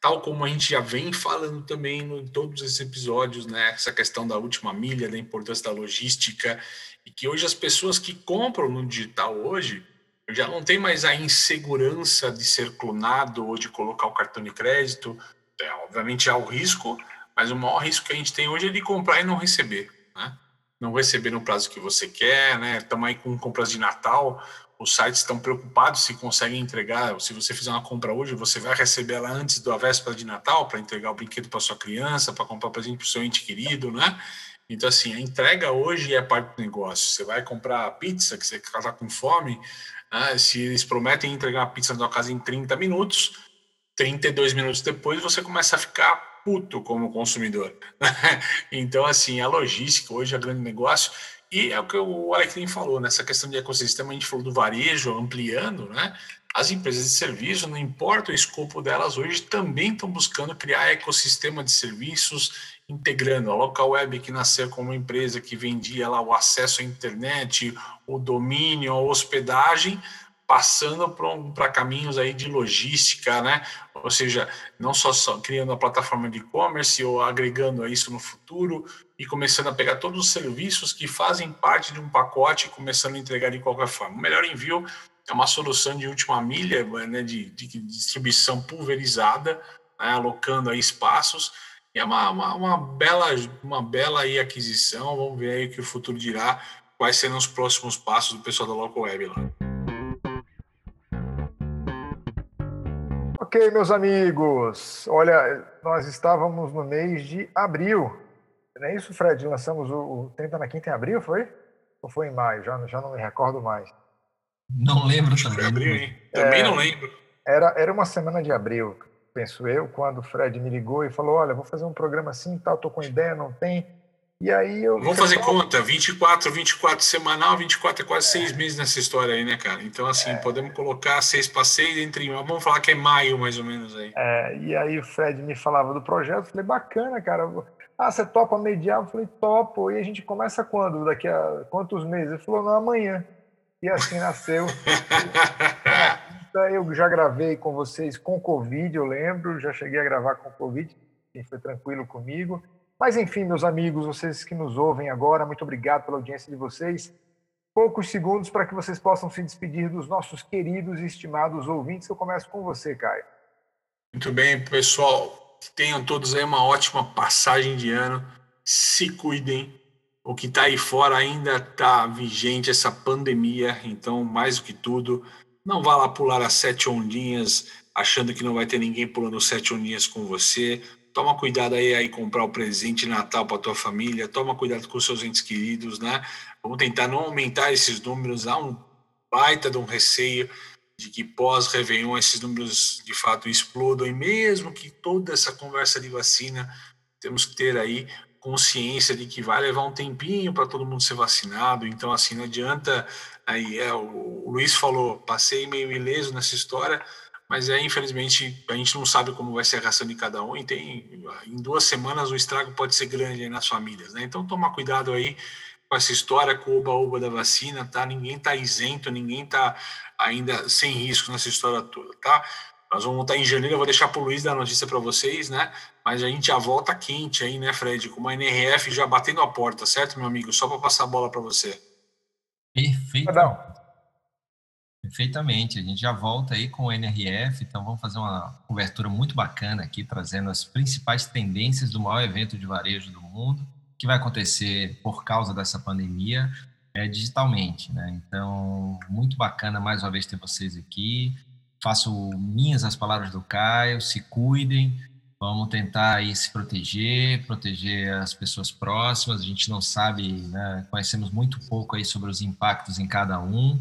tal como a gente já vem falando também em todos esses episódios, né, essa questão da última milha, da importância da logística e que hoje as pessoas que compram no digital hoje já não tem mais a insegurança de ser clonado ou de colocar o cartão de crédito. É, obviamente há o risco, mas o maior risco que a gente tem hoje é de comprar e não receber, né? Não receber no prazo que você quer, né? Estamos aí com compras de Natal, os sites estão preocupados se conseguem entregar. Se você fizer uma compra hoje, você vai receber ela antes da véspera de Natal para entregar o brinquedo para sua criança, para comprar presente para o seu ente querido, né? Então, assim, a entrega hoje é parte do negócio. Você vai comprar pizza, que você está com fome, né? se eles prometem entregar a pizza na sua casa em 30 minutos, 32 minutos depois você começa a ficar puto como consumidor. então, assim, a logística hoje é grande negócio. E é o que o Alecrim falou, nessa questão de ecossistema, a gente falou do varejo ampliando, né? As empresas de serviço, não importa o escopo delas hoje, também estão buscando criar ecossistema de serviços integrando a local web que nasceu como uma empresa que vendia lá o acesso à internet, o domínio, a hospedagem, passando para caminhos aí de logística, né? Ou seja, não só, só criando a plataforma de e-commerce ou agregando a isso no futuro e começando a pegar todos os serviços que fazem parte de um pacote e começando a entregar de qualquer forma. O melhor envio é uma solução de última milha, né, de, de distribuição pulverizada, né, alocando aí espaços e é uma, uma, uma, bela, uma bela aí aquisição. Vamos ver aí o que o futuro dirá. Quais serão os próximos passos do pessoal da Local Web lá. Ok, meus amigos. Olha, nós estávamos no mês de abril. Não é isso, Fred? Lançamos o, o 30 na Quinta em abril, foi? Ou foi em maio? Já, já não me recordo mais. Não lembro também. Abril, hein? Também é, não lembro. Era, era uma semana de abril penso eu, quando o Fred me ligou e falou: Olha, vou fazer um programa assim tal, estou com ideia, não tem. E aí eu. Vamos fazer conta: 24, 24 semanal, 24 é quase é. seis meses nessa história aí, né, cara? Então, assim, é. podemos colocar seis para seis entre. Vamos falar que é maio, mais ou menos aí. É, e aí o Fred me falava do projeto, falei: Bacana, cara. Ah, você topa mediar? Eu falei: Topo. E a gente começa quando? Daqui a quantos meses? Ele falou: Não, amanhã. E assim nasceu. eu já gravei com vocês com Covid, eu lembro, já cheguei a gravar com Covid, foi tranquilo comigo. Mas enfim, meus amigos, vocês que nos ouvem agora, muito obrigado pela audiência de vocês. Poucos segundos para que vocês possam se despedir dos nossos queridos e estimados ouvintes. Eu começo com você, Caio. Muito bem, pessoal. Tenham todos aí uma ótima passagem de ano. Se cuidem. O que está aí fora ainda está vigente essa pandemia, então, mais do que tudo, não vá lá pular as sete ondinhas achando que não vai ter ninguém pulando sete ondinhas com você. Toma cuidado aí aí comprar o presente Natal para tua família. Toma cuidado com seus entes queridos, né? Vamos tentar não aumentar esses números. Há um baita de um receio de que pós-Réveillon esses números de fato explodam. E mesmo que toda essa conversa de vacina, temos que ter aí consciência de que vai levar um tempinho para todo mundo ser vacinado. Então, assim, não adianta Aí é, o, Luiz falou, passei meio ileso nessa história, mas é infelizmente a gente não sabe como vai ser a reação de cada um e tem em duas semanas o estrago pode ser grande nas famílias, né? Então toma cuidado aí com essa história com o oba-oba da vacina, tá? Ninguém tá isento, ninguém tá ainda sem risco nessa história toda, tá? Nós vamos estar em janeiro, eu vou deixar para o Luiz dar a notícia para vocês, né? Mas a gente já volta quente aí, né, Fred? Com uma NRF já batendo a porta, certo, meu amigo? Só para passar a bola para você. Perfeito. Não. Perfeitamente. A gente já volta aí com o NRF, então vamos fazer uma cobertura muito bacana aqui, trazendo as principais tendências do maior evento de varejo do mundo, que vai acontecer por causa dessa pandemia, é, digitalmente, né? Então, muito bacana mais uma vez ter vocês aqui faço minhas as palavras do Caio, se cuidem, vamos tentar aí se proteger, proteger as pessoas próximas, a gente não sabe, né, conhecemos muito pouco aí sobre os impactos em cada um,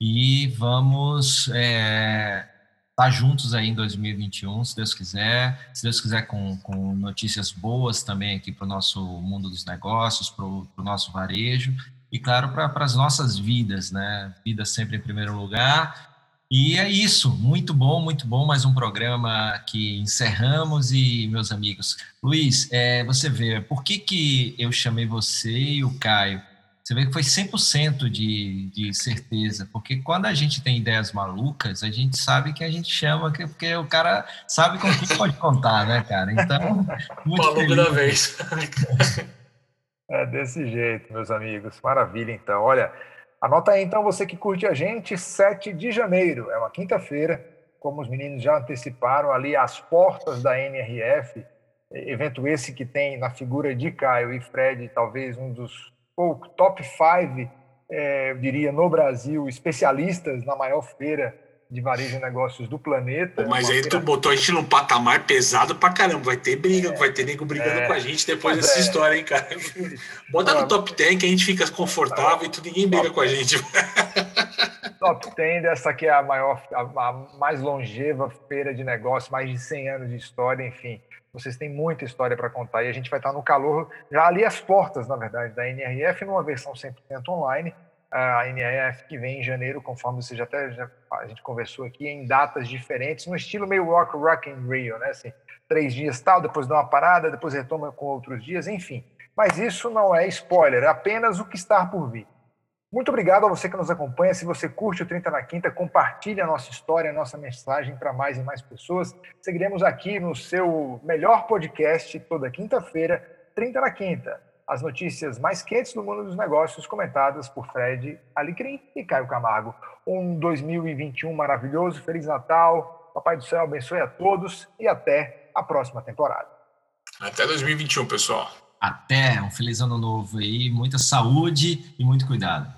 e vamos é, estar juntos aí em 2021, se Deus quiser, se Deus quiser com, com notícias boas também aqui para o nosso mundo dos negócios, para o nosso varejo, e claro, para as nossas vidas, né, vida sempre em primeiro lugar, e é isso, muito bom, muito bom, mais um programa que encerramos e, meus amigos, Luiz, é, você vê, por que, que eu chamei você e o Caio? Você vê que foi 100% de, de certeza, porque quando a gente tem ideias malucas, a gente sabe que a gente chama, porque o cara sabe com quem pode contar, né, cara? Então, muito Maluco da vez. É desse jeito, meus amigos. Maravilha, então. Olha, Anota aí então você que curte a gente, 7 de janeiro, é uma quinta-feira, como os meninos já anteciparam, ali às portas da NRF, evento esse que tem na figura de Caio e Fred, talvez um dos top 5, é, eu diria, no Brasil, especialistas na maior feira de varejo e negócios do planeta. Mas aí tu botou a gente num patamar pesado pra caramba. Vai ter briga, é, vai ter nego brigando é, com a gente depois dessa é. história, hein, cara? Bota no top 10 que a gente fica confortável e tu ninguém briga com a gente. Top 10 dessa aqui é a maior, a, a mais longeva feira de negócios, mais de 100 anos de história, enfim. Vocês têm muita história para contar e a gente vai estar no calor, já ali às portas, na verdade, da NRF, numa versão 100% online a NRF que vem em janeiro, conforme você já até já, a gente conversou aqui, em datas diferentes, no estilo meio rock, rock in Rio, né? Assim, três dias tal, depois dá uma parada, depois retoma com outros dias, enfim. Mas isso não é spoiler, é apenas o que está por vir. Muito obrigado a você que nos acompanha. Se você curte o 30 na Quinta, compartilhe a nossa história, a nossa mensagem para mais e mais pessoas. Seguiremos aqui no seu melhor podcast toda quinta-feira, 30 na Quinta as notícias mais quentes do mundo dos negócios, comentadas por Fred Alecrim e Caio Camargo. Um 2021 maravilhoso, Feliz Natal, Papai do Céu abençoe a todos e até a próxima temporada. Até 2021, pessoal. Até, um feliz ano novo aí, muita saúde e muito cuidado.